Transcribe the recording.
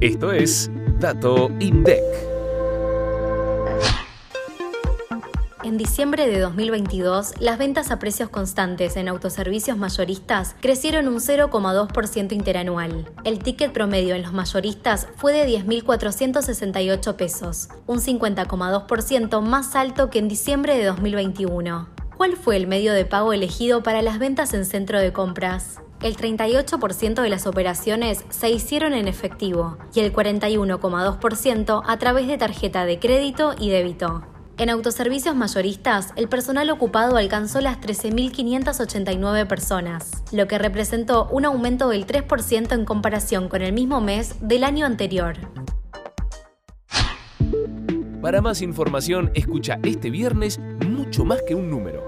Esto es Dato INDEC. En diciembre de 2022, las ventas a precios constantes en autoservicios mayoristas crecieron un 0,2% interanual. El ticket promedio en los mayoristas fue de 10.468 pesos, un 50,2% más alto que en diciembre de 2021. ¿Cuál fue el medio de pago elegido para las ventas en centro de compras? El 38% de las operaciones se hicieron en efectivo y el 41,2% a través de tarjeta de crédito y débito. En autoservicios mayoristas, el personal ocupado alcanzó las 13.589 personas, lo que representó un aumento del 3% en comparación con el mismo mes del año anterior. Para más información, escucha este viernes mucho más que un número.